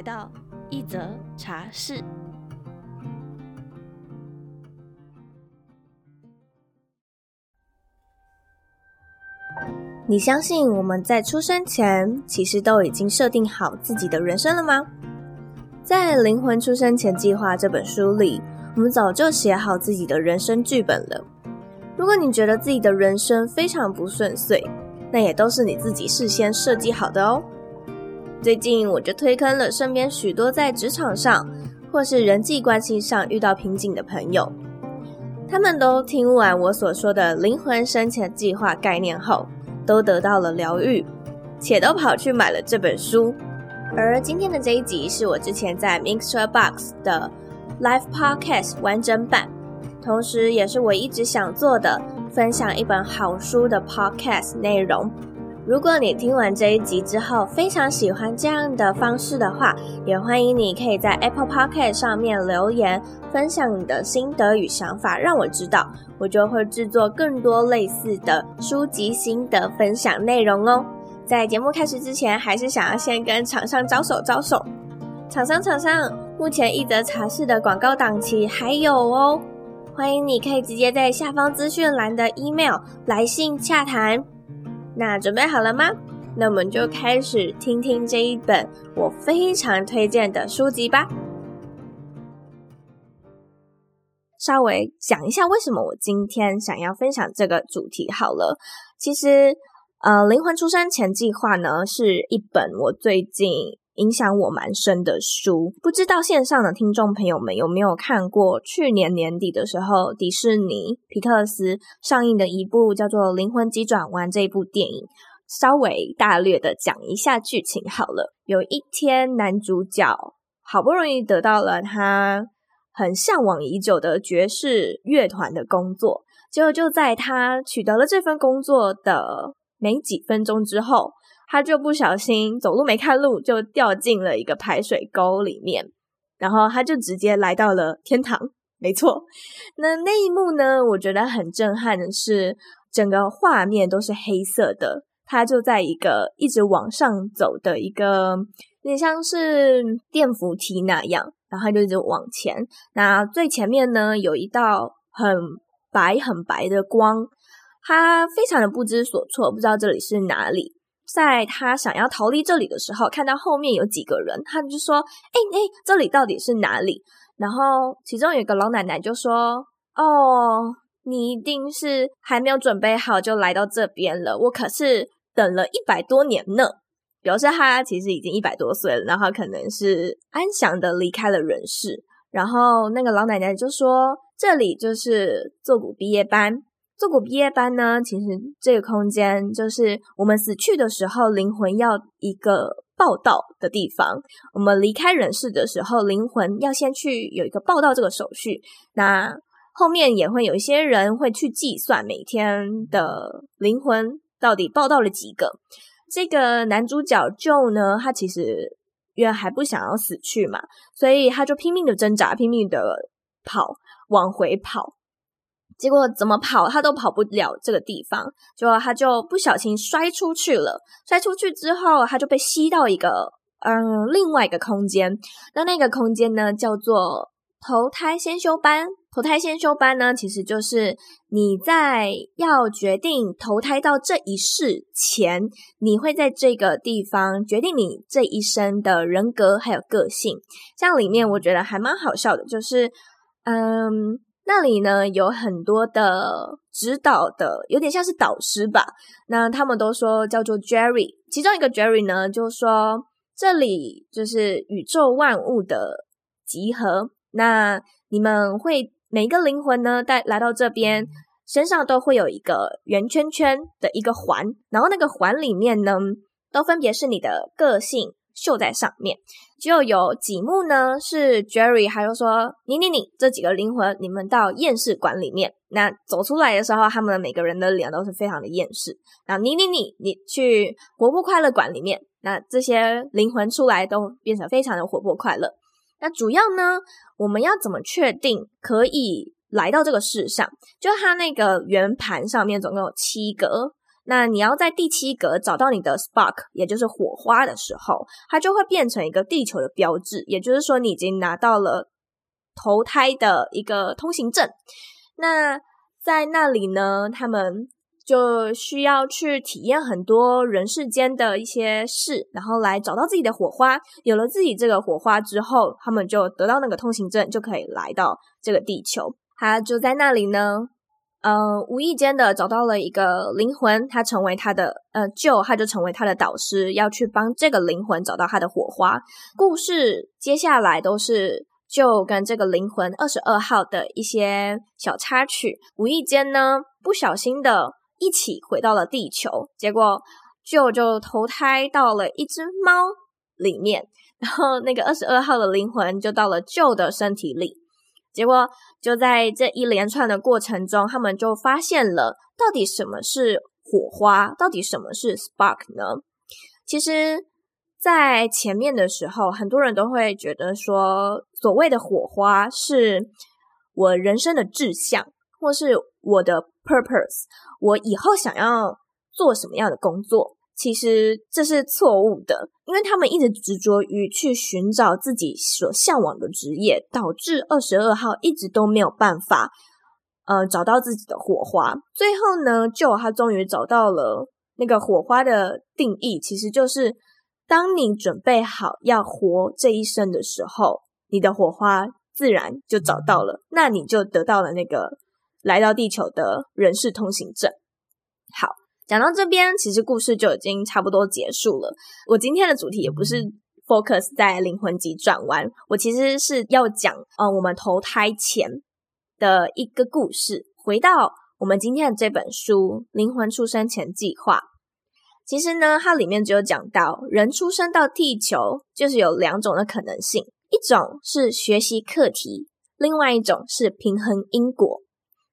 来到一则茶室。你相信我们在出生前其实都已经设定好自己的人生了吗？在《灵魂出生前计划》这本书里，我们早就写好自己的人生剧本了。如果你觉得自己的人生非常不顺遂，那也都是你自己事先设计好的哦。最近我就推坑了身边许多在职场上或是人际关系上遇到瓶颈的朋友，他们都听完我所说的灵魂生前计划概念后，都得到了疗愈，且都跑去买了这本书。而今天的这一集是我之前在 MixerBox 的 Live Podcast 完整版，同时也是我一直想做的分享一本好书的 Podcast 内容。如果你听完这一集之后非常喜欢这样的方式的话，也欢迎你可以在 Apple Podcast 上面留言，分享你的心得与想法，让我知道，我就会制作更多类似的书籍心得分享内容哦。在节目开始之前，还是想要先跟厂商招手招手，厂商厂商，目前一则茶室的广告档期还有哦，欢迎你可以直接在下方资讯栏的 email 来信洽谈。那准备好了吗？那我们就开始听听这一本我非常推荐的书籍吧。稍微讲一下为什么我今天想要分享这个主题好了。其实，呃，灵魂出生前计划呢，是一本我最近影响我蛮深的书。不知道线上的听众朋友们有没有看过去年年底的时候，迪士尼皮克斯上映的一部叫做《灵魂急转弯》这一部电影？稍微大略的讲一下剧情好了。有一天，男主角好不容易得到了他很向往已久的爵士乐团的工作，结果就在他取得了这份工作的没几分钟之后。他就不小心走路没看路，就掉进了一个排水沟里面，然后他就直接来到了天堂。没错，那那一幕呢，我觉得很震撼的是，整个画面都是黑色的，他就在一个一直往上走的一个，有点像是电扶梯那样，然后他就一直往前。那最前面呢，有一道很白很白的光，他非常的不知所措，不知道这里是哪里。在他想要逃离这里的时候，看到后面有几个人，他就说：“哎哎，这里到底是哪里？”然后其中有一个老奶奶就说：“哦，你一定是还没有准备好就来到这边了。我可是等了一百多年呢。”表示他其实已经一百多岁了，然后可能是安详的离开了人世。然后那个老奶奶就说：“这里就是坐骨毕业班。”坐骨毕业班呢，其实这个空间就是我们死去的时候，灵魂要一个报到的地方。我们离开人世的时候，灵魂要先去有一个报到这个手续。那后面也会有一些人会去计算每天的灵魂到底报到了几个。这个男主角 Joe 呢，他其实因为还不想要死去嘛，所以他就拼命的挣扎，拼命的跑，往回跑。结果怎么跑，他都跑不了这个地方，结果他就不小心摔出去了。摔出去之后，他就被吸到一个嗯另外一个空间。那那个空间呢，叫做投胎先修班。投胎先修班呢，其实就是你在要决定投胎到这一世前，你会在这个地方决定你这一生的人格还有个性。像里面我觉得还蛮好笑的，就是嗯。那里呢，有很多的指导的，有点像是导师吧。那他们都说叫做 Jerry，其中一个 Jerry 呢就说，这里就是宇宙万物的集合。那你们会每一个灵魂呢带来到这边，身上都会有一个圆圈圈的一个环，然后那个环里面呢都分别是你的个性、绣在上面。就有几幕呢，是 Jerry 还有说你你你这几个灵魂，你们到厌世馆里面。那走出来的时候，他们每个人的脸都是非常的厌世。那你你你你去活泼快乐馆里面，那这些灵魂出来都变成非常的活泼快乐。那主要呢，我们要怎么确定可以来到这个世上？就它那个圆盘上面总共有七个。那你要在第七格找到你的 spark，也就是火花的时候，它就会变成一个地球的标志，也就是说你已经拿到了投胎的一个通行证。那在那里呢，他们就需要去体验很多人世间的一些事，然后来找到自己的火花。有了自己这个火花之后，他们就得到那个通行证，就可以来到这个地球。他就在那里呢。呃，无意间的找到了一个灵魂，他成为他的呃舅他就成为他的导师，要去帮这个灵魂找到他的火花。故事接下来都是 Joe 跟这个灵魂二十二号的一些小插曲。无意间呢，不小心的一起回到了地球，结果舅就投胎到了一只猫里面，然后那个二十二号的灵魂就到了舅的身体里。结果就在这一连串的过程中，他们就发现了到底什么是火花，到底什么是 spark 呢？其实，在前面的时候，很多人都会觉得说，所谓的火花是我人生的志向，或是我的 purpose，我以后想要做什么样的工作。其实这是错误的，因为他们一直执着于去寻找自己所向往的职业，导致二十二号一直都没有办法，呃，找到自己的火花。最后呢就他终于找到了那个火花的定义，其实就是当你准备好要活这一生的时候，你的火花自然就找到了，那你就得到了那个来到地球的人世通行证。好。讲到这边，其实故事就已经差不多结束了。我今天的主题也不是 focus 在灵魂急转弯，我其实是要讲，呃，我们投胎前的一个故事。回到我们今天的这本书《灵魂出生前计划》，其实呢，它里面只有讲到人出生到地球就是有两种的可能性，一种是学习课题，另外一种是平衡因果。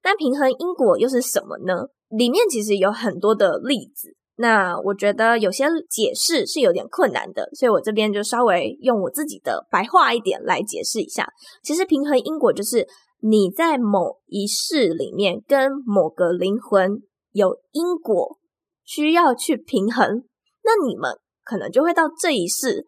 那平衡因果又是什么呢？里面其实有很多的例子，那我觉得有些解释是有点困难的，所以我这边就稍微用我自己的白话一点来解释一下。其实平衡因果就是你在某一世里面跟某个灵魂有因果需要去平衡，那你们可能就会到这一世，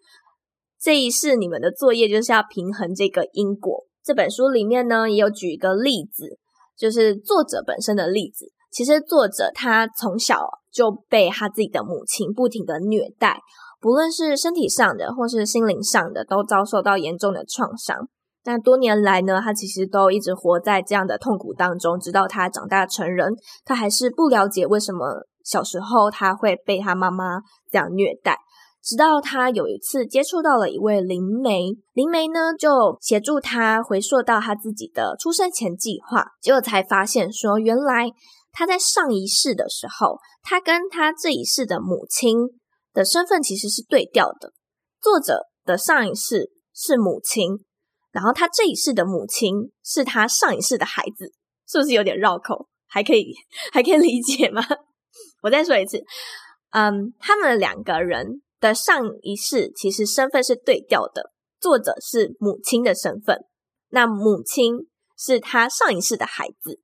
这一世你们的作业就是要平衡这个因果。这本书里面呢也有举一个例子，就是作者本身的例子。其实作者他从小就被他自己的母亲不停的虐待，不论是身体上的或是心灵上的，都遭受到严重的创伤。那多年来呢，他其实都一直活在这样的痛苦当中，直到他长大成人，他还是不了解为什么小时候他会被他妈妈这样虐待。直到他有一次接触到了一位灵媒，灵媒呢就协助他回溯到他自己的出生前计划，结果才发现说原来。他在上一世的时候，他跟他这一世的母亲的身份其实是对调的。作者的上一世是母亲，然后他这一世的母亲是他上一世的孩子，是不是有点绕口？还可以，还可以理解吗？我再说一次，嗯，他们两个人的上一世其实身份是对调的。作者是母亲的身份，那母亲是他上一世的孩子。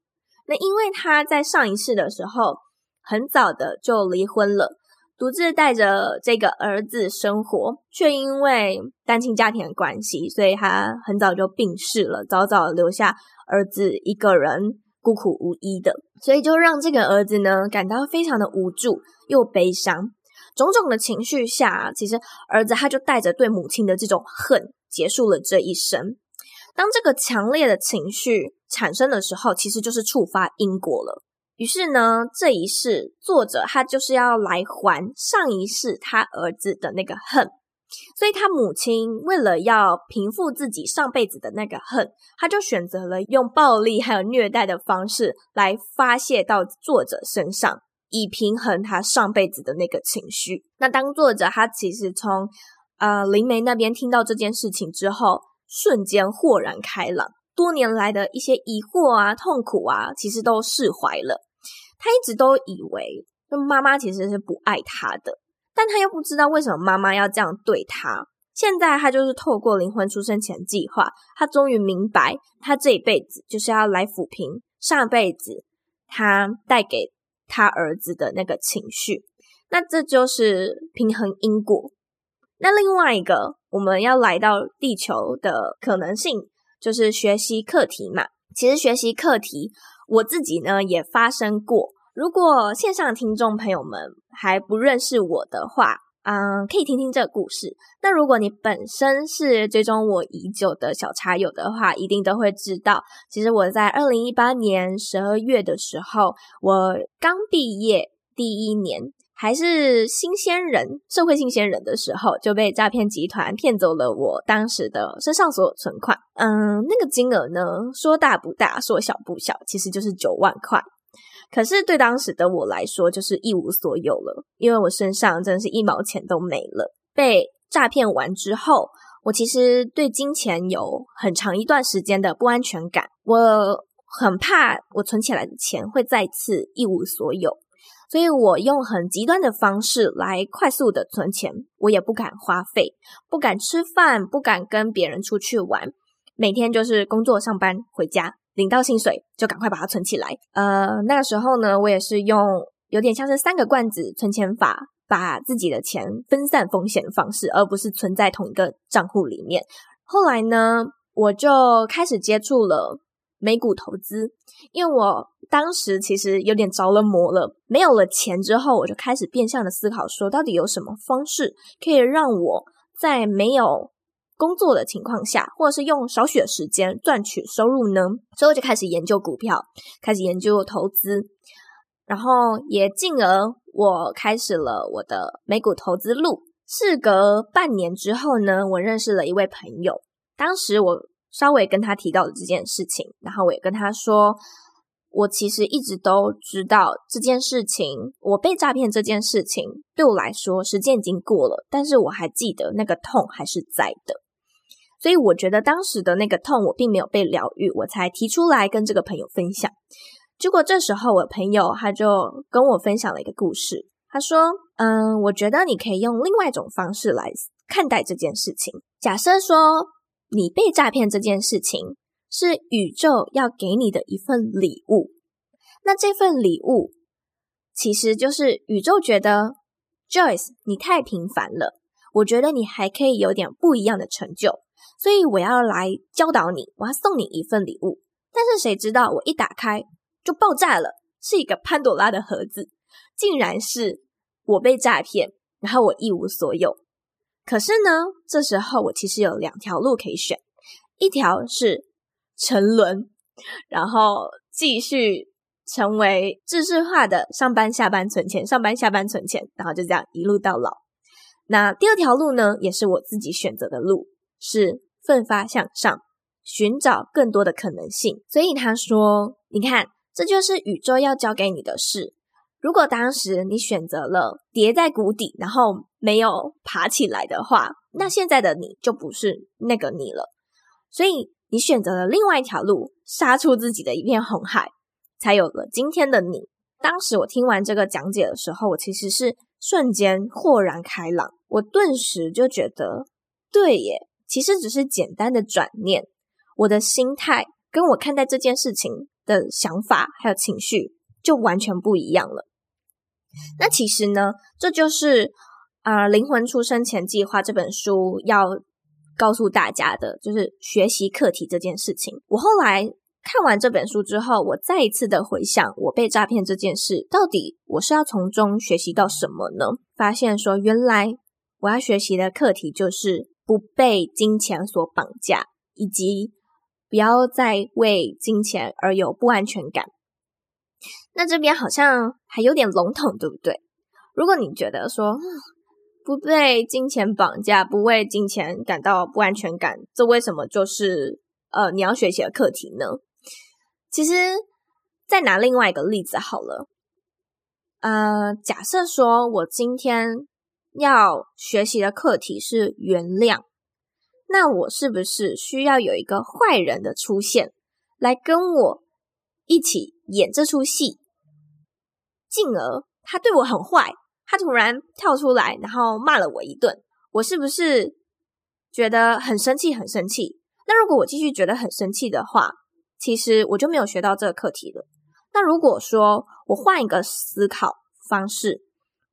那因为他在上一世的时候很早的就离婚了，独自带着这个儿子生活，却因为单亲家庭的关系，所以他很早就病逝了，早早留下儿子一个人孤苦无依的，所以就让这个儿子呢感到非常的无助又悲伤，种种的情绪下，其实儿子他就带着对母亲的这种恨，结束了这一生。当这个强烈的情绪产生的时候，其实就是触发因果了。于是呢，这一世作者他就是要来还上一世他儿子的那个恨，所以他母亲为了要平复自己上辈子的那个恨，他就选择了用暴力还有虐待的方式来发泄到作者身上，以平衡他上辈子的那个情绪。那当作者他其实从呃，灵媒那边听到这件事情之后，瞬间豁然开朗，多年来的一些疑惑啊、痛苦啊，其实都释怀了。他一直都以为，妈妈其实是不爱他的，但他又不知道为什么妈妈要这样对他。现在他就是透过灵魂出生前计划，他终于明白，他这一辈子就是要来抚平上辈子他带给他儿子的那个情绪。那这就是平衡因果。那另外一个，我们要来到地球的可能性，就是学习课题嘛。其实学习课题，我自己呢也发生过。如果线上听众朋友们还不认识我的话，嗯，可以听听这个故事。那如果你本身是追踪我已久的小茶友的话，一定都会知道，其实我在二零一八年十二月的时候，我刚毕业第一年，还是新鲜人，社会新鲜人的时候，就被诈骗集团骗走了我当时的身上所有存款。嗯，那个金额呢，说大不大，说小不小，其实就是九万块。可是对当时的我来说，就是一无所有了，因为我身上真的是一毛钱都没了。被诈骗完之后，我其实对金钱有很长一段时间的不安全感，我很怕我存起来的钱会再次一无所有，所以我用很极端的方式来快速的存钱，我也不敢花费，不敢吃饭，不敢跟别人出去玩，每天就是工作上班回家。领到薪水就赶快把它存起来。呃，那个时候呢，我也是用有点像是三个罐子存钱法，把自己的钱分散风险方式，而不是存在同一个账户里面。后来呢，我就开始接触了美股投资，因为我当时其实有点着了魔了。没有了钱之后，我就开始变相的思考说，到底有什么方式可以让我在没有工作的情况下，或者是用少许的时间赚取收入呢？所以我就开始研究股票，开始研究投资，然后也进而我开始了我的美股投资路。事隔半年之后呢，我认识了一位朋友，当时我稍微跟他提到了这件事情，然后我也跟他说，我其实一直都知道这件事情，我被诈骗这件事情对我来说时间已经过了，但是我还记得那个痛还是在的。所以我觉得当时的那个痛，我并没有被疗愈，我才提出来跟这个朋友分享。结果这时候，我朋友他就跟我分享了一个故事。他说：“嗯，我觉得你可以用另外一种方式来看待这件事情。假设说你被诈骗这件事情是宇宙要给你的一份礼物，那这份礼物其实就是宇宙觉得 Joyce 你太平凡了，我觉得你还可以有点不一样的成就。”所以我要来教导你，我要送你一份礼物。但是谁知道我一打开就爆炸了，是一个潘朵拉的盒子，竟然是我被诈骗，然后我一无所有。可是呢，这时候我其实有两条路可以选，一条是沉沦，然后继续成为知识化的上班下班存钱，上班下班存钱，然后就这样一路到老。那第二条路呢，也是我自己选择的路。是奋发向上，寻找更多的可能性。所以他说：“你看，这就是宇宙要交给你的事。如果当时你选择了跌在谷底，然后没有爬起来的话，那现在的你就不是那个你了。所以你选择了另外一条路，杀出自己的一片红海，才有了今天的你。当时我听完这个讲解的时候，我其实是瞬间豁然开朗，我顿时就觉得，对耶。”其实只是简单的转念，我的心态跟我看待这件事情的想法还有情绪就完全不一样了。那其实呢，这就是啊，《灵魂出生前计划》这本书要告诉大家的，就是学习课题这件事情。我后来看完这本书之后，我再一次的回想我被诈骗这件事，到底我是要从中学习到什么呢？发现说，原来我要学习的课题就是。不被金钱所绑架，以及不要再为金钱而有不安全感。那这边好像还有点笼统，对不对？如果你觉得说不被金钱绑架，不为金钱感到不安全感，这为什么就是呃你要学习的课题呢？其实再拿另外一个例子好了，呃，假设说我今天。要学习的课题是原谅，那我是不是需要有一个坏人的出现，来跟我一起演这出戏？进而他对我很坏，他突然跳出来，然后骂了我一顿，我是不是觉得很生气？很生气？那如果我继续觉得很生气的话，其实我就没有学到这个课题了。那如果说我换一个思考方式，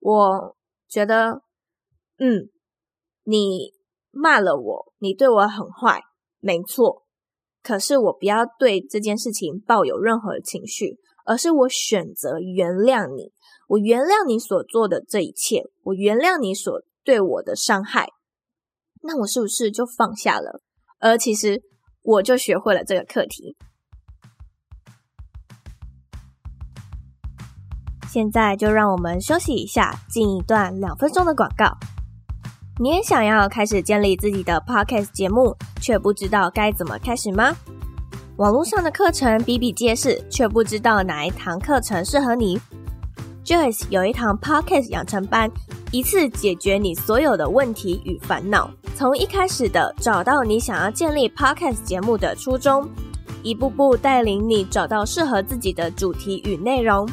我觉得，嗯，你骂了我，你对我很坏，没错。可是我不要对这件事情抱有任何情绪，而是我选择原谅你，我原谅你所做的这一切，我原谅你所对我的伤害。那我是不是就放下了？而其实我就学会了这个课题。现在就让我们休息一下，进一段两分钟的广告。你也想要开始建立自己的 podcast 节目，却不知道该怎么开始吗？网络上的课程比比皆是，却不知道哪一堂课程适合你。Joyce 有一堂 podcast 养成班，一次解决你所有的问题与烦恼。从一开始的找到你想要建立 podcast 节目的初衷，一步步带领你找到适合自己的主题与内容。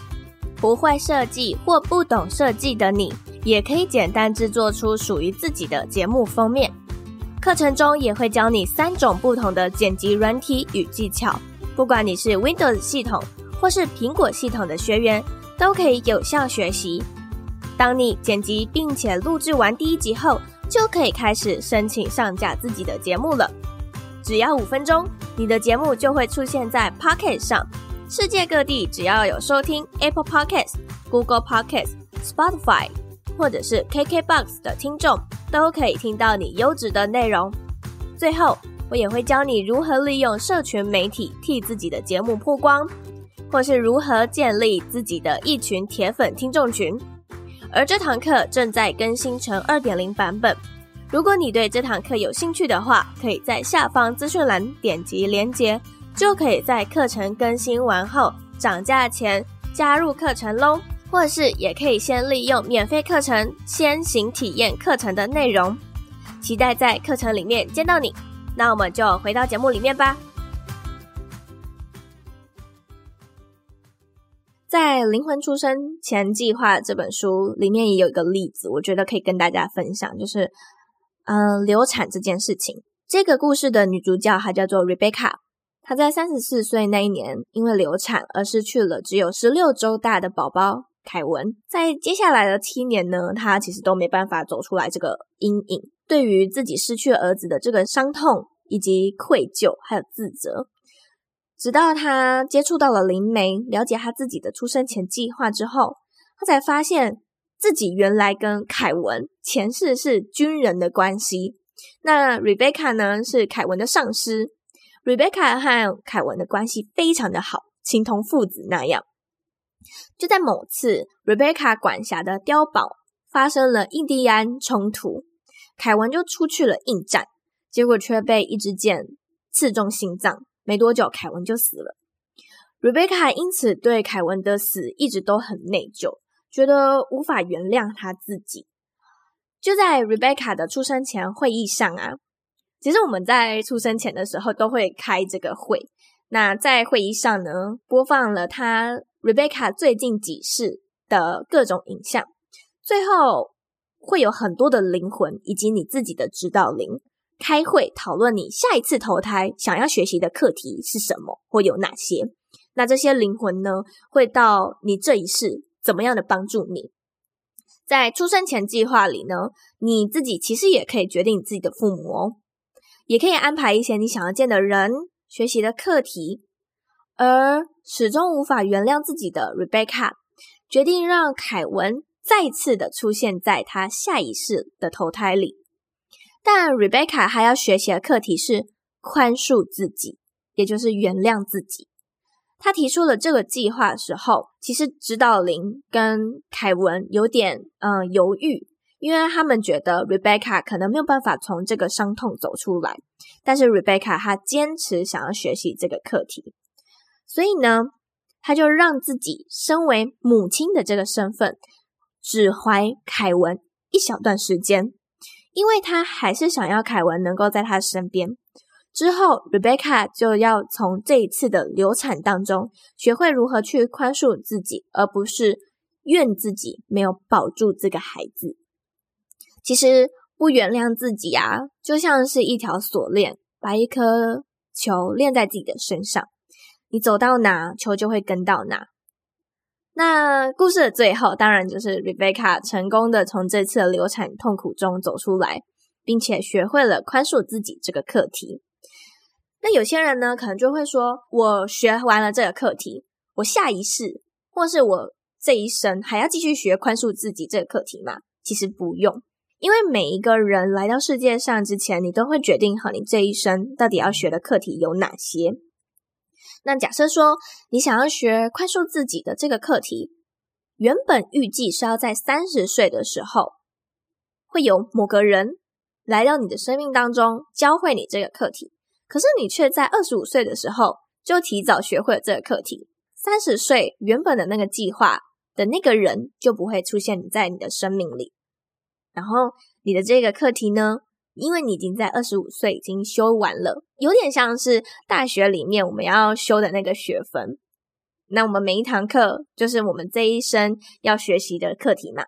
不会设计或不懂设计的你，也可以简单制作出属于自己的节目封面。课程中也会教你三种不同的剪辑软体与技巧，不管你是 Windows 系统或是苹果系统的学员，都可以有效学习。当你剪辑并且录制完第一集后，就可以开始申请上架自己的节目了。只要五分钟，你的节目就会出现在 Pocket 上。世界各地只要有收听 Apple Podcast、Google Podcast、Spotify 或者是 KKBox 的听众，都可以听到你优质的内容。最后，我也会教你如何利用社群媒体替自己的节目曝光，或是如何建立自己的一群铁粉听众群。而这堂课正在更新成二点零版本。如果你对这堂课有兴趣的话，可以在下方资讯栏点击连接。就可以在课程更新完后涨价前加入课程喽，或是也可以先利用免费课程先行体验课程的内容。期待在课程里面见到你。那我们就回到节目里面吧。在《灵魂出生前计划》这本书里面也有一个例子，我觉得可以跟大家分享，就是嗯、流产这件事情。这个故事的女主角她叫做 Rebecca。她在三十四岁那一年，因为流产而失去了只有十六周大的宝宝凯文。在接下来的七年呢，他其实都没办法走出来这个阴影。对于自己失去儿子的这个伤痛以及愧疚，还有自责，直到他接触到了灵媒，了解他自己的出生前计划之后，他才发现自己原来跟凯文前世是军人的关系。那 Rebecca 呢，是凯文的上司。Rebecca 和凯文的关系非常的好，情同父子那样。就在某次，Rebecca 管辖的碉堡发生了印第安冲突，凯文就出去了应战，结果却被一支箭刺中心脏，没多久凯文就死了。Rebecca 因此对凯文的死一直都很内疚，觉得无法原谅他自己。就在 Rebecca 的出生前会议上啊。其实我们在出生前的时候都会开这个会，那在会议上呢，播放了他 Rebecca 最近几世的各种影像，最后会有很多的灵魂以及你自己的指导灵开会讨论你下一次投胎想要学习的课题是什么或有哪些，那这些灵魂呢，会到你这一世怎么样的帮助你？在出生前计划里呢，你自己其实也可以决定你自己的父母哦。也可以安排一些你想要见的人、学习的课题，而始终无法原谅自己的 Rebecca 决定让凯文再次的出现在他下一世的投胎里。但 Rebecca 还要学习的课题是宽恕自己，也就是原谅自己。他提出了这个计划的时候，其实指导灵跟凯文有点嗯、犹豫。因为他们觉得 Rebecca 可能没有办法从这个伤痛走出来，但是 Rebecca 她坚持想要学习这个课题，所以呢，她就让自己身为母亲的这个身份，只怀凯文一小段时间，因为他还是想要凯文能够在他身边。之后，Rebecca 就要从这一次的流产当中学会如何去宽恕自己，而不是怨自己没有保住这个孩子。其实不原谅自己啊，就像是一条锁链，把一颗球链在自己的身上，你走到哪，球就会跟到哪。那故事的最后，当然就是 Rebecca 成功的从这次的流产痛苦中走出来，并且学会了宽恕自己这个课题。那有些人呢，可能就会说：“我学完了这个课题，我下一世或是我这一生还要继续学宽恕自己这个课题吗？”其实不用，因为每一个人来到世界上之前，你都会决定好你这一生到底要学的课题有哪些。那假设说你想要学宽恕自己的这个课题，原本预计是要在三十岁的时候，会有某个人来到你的生命当中教会你这个课题。可是你却在二十五岁的时候就提早学会了这个课题，三十岁原本的那个计划的那个人就不会出现在你的生命里。然后你的这个课题呢，因为你已经在二十五岁已经修完了，有点像是大学里面我们要修的那个学分。那我们每一堂课就是我们这一生要学习的课题嘛。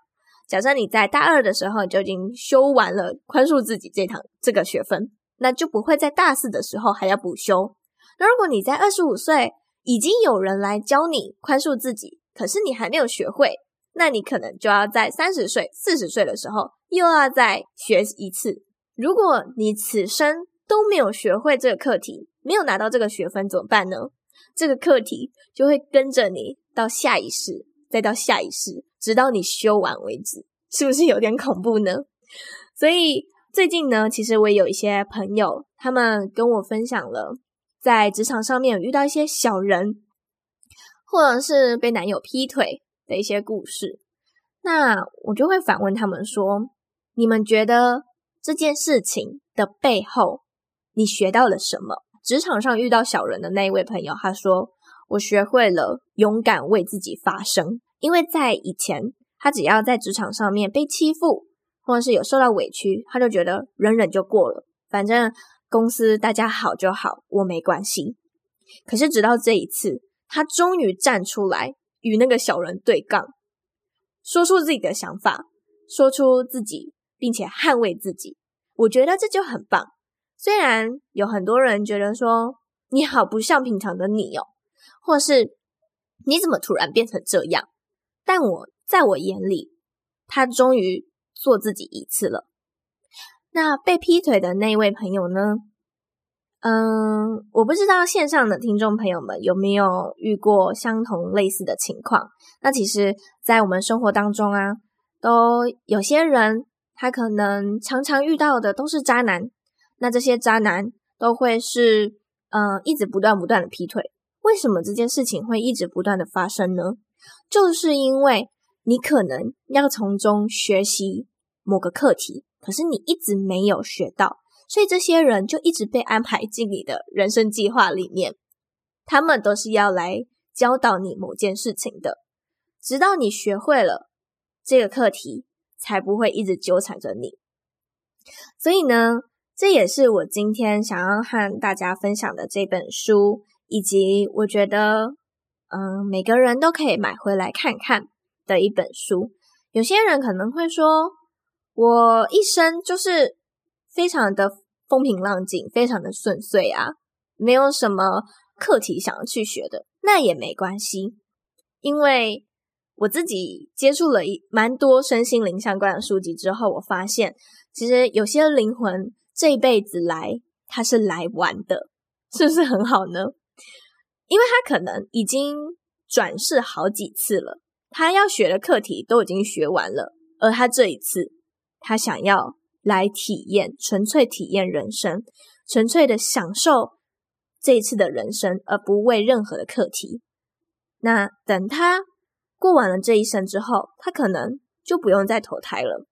假设你在大二的时候就已经修完了宽恕自己这堂这个学分。那就不会在大四的时候还要补修。那如果你在二十五岁已经有人来教你宽恕自己，可是你还没有学会，那你可能就要在三十岁、四十岁的时候又要再学一次。如果你此生都没有学会这个课题，没有拿到这个学分，怎么办呢？这个课题就会跟着你到下一世，再到下一世，直到你修完为止，是不是有点恐怖呢？所以。最近呢，其实我也有一些朋友，他们跟我分享了在职场上面遇到一些小人，或者是被男友劈腿的一些故事。那我就会反问他们说：“你们觉得这件事情的背后，你学到了什么？”职场上遇到小人的那一位朋友，他说：“我学会了勇敢为自己发声，因为在以前，他只要在职场上面被欺负。”或者是有受到委屈，他就觉得忍忍就过了，反正公司大家好就好，我没关系。可是直到这一次，他终于站出来与那个小人对杠，说出自己的想法，说出自己，并且捍卫自己。我觉得这就很棒。虽然有很多人觉得说你好不像平常的你哦，或是你怎么突然变成这样，但我在我眼里，他终于。做自己一次了。那被劈腿的那位朋友呢？嗯，我不知道线上的听众朋友们有没有遇过相同类似的情况。那其实，在我们生活当中啊，都有些人他可能常常遇到的都是渣男。那这些渣男都会是嗯，一直不断不断的劈腿。为什么这件事情会一直不断的发生呢？就是因为你可能要从中学习。某个课题，可是你一直没有学到，所以这些人就一直被安排进你的人生计划里面。他们都是要来教导你某件事情的，直到你学会了这个课题，才不会一直纠缠着你。所以呢，这也是我今天想要和大家分享的这本书，以及我觉得，嗯，每个人都可以买回来看看的一本书。有些人可能会说，我一生就是非常的风平浪静，非常的顺遂啊，没有什么课题想要去学的，那也没关系，因为我自己接触了一蛮多身心灵相关的书籍之后，我发现其实有些灵魂这一辈子来，他是来玩的，是不是很好呢？因为他可能已经转世好几次了，他要学的课题都已经学完了，而他这一次。他想要来体验，纯粹体验人生，纯粹的享受这一次的人生，而不为任何的课题。那等他过完了这一生之后，他可能就不用再投胎了，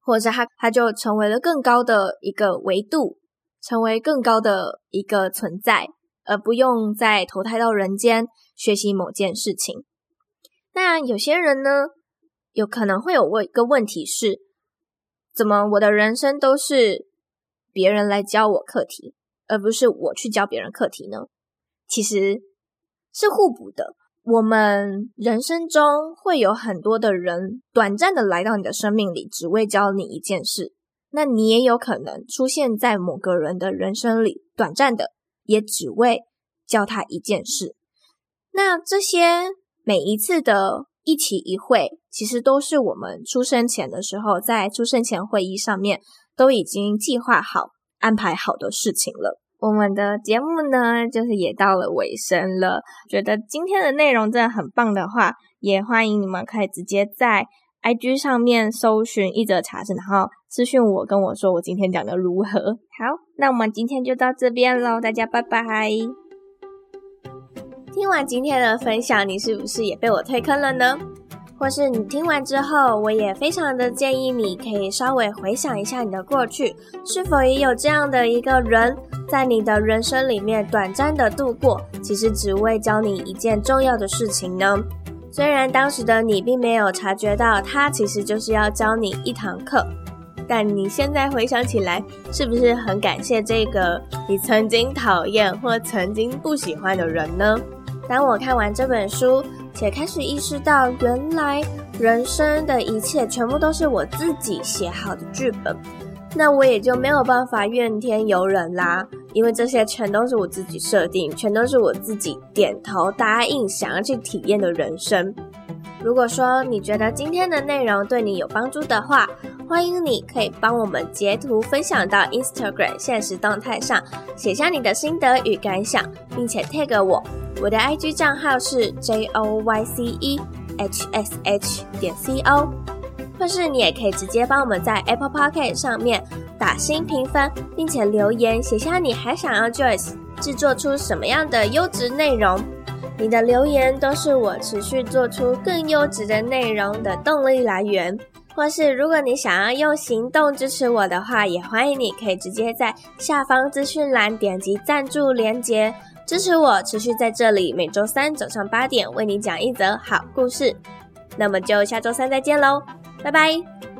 或者他他就成为了更高的一个维度，成为更高的一个存在，而不用再投胎到人间学习某件事情。那有些人呢，有可能会有问一个问题是。怎么我的人生都是别人来教我课题，而不是我去教别人课题呢？其实是互补的。我们人生中会有很多的人短暂的来到你的生命里，只为教你一件事。那你也有可能出现在某个人的人生里，短暂的也只为教他一件事。那这些每一次的一期一会，其实都是我们出生前的时候，在出生前会议上面都已经计划好、安排好的事情了。我们的节目呢，就是也到了尾声了。觉得今天的内容真的很棒的话，也欢迎你们可以直接在 IG 上面搜寻一则茶室，然后私讯我，跟我说我今天讲的如何。好，那我们今天就到这边喽，大家拜拜。听完今天的分享，你是不是也被我推坑了呢？或是你听完之后，我也非常的建议你可以稍微回想一下你的过去，是否也有这样的一个人，在你的人生里面短暂的度过，其实只为教你一件重要的事情呢？虽然当时的你并没有察觉到，他其实就是要教你一堂课，但你现在回想起来，是不是很感谢这个你曾经讨厌或曾经不喜欢的人呢？当我看完这本书，且开始意识到，原来人生的一切全部都是我自己写好的剧本，那我也就没有办法怨天尤人啦，因为这些全都是我自己设定，全都是我自己点头答应想要去体验的人生。如果说你觉得今天的内容对你有帮助的话，欢迎你可以帮我们截图分享到 Instagram 现实动态上，写下你的心得与感想，并且 tag 我。我的 IG 账号是 joycehsh 点 co，或是你也可以直接帮我们在 Apple Podcast 上面打星评分，并且留言写下你还想要 Joyce 制作出什么样的优质内容。你的留言都是我持续做出更优质的内容的动力来源。或是如果你想要用行动支持我的话，也欢迎你可以直接在下方资讯栏点击赞助连结。支持我持续在这里，每周三早上八点为你讲一则好故事。那么就下周三再见喽，拜拜。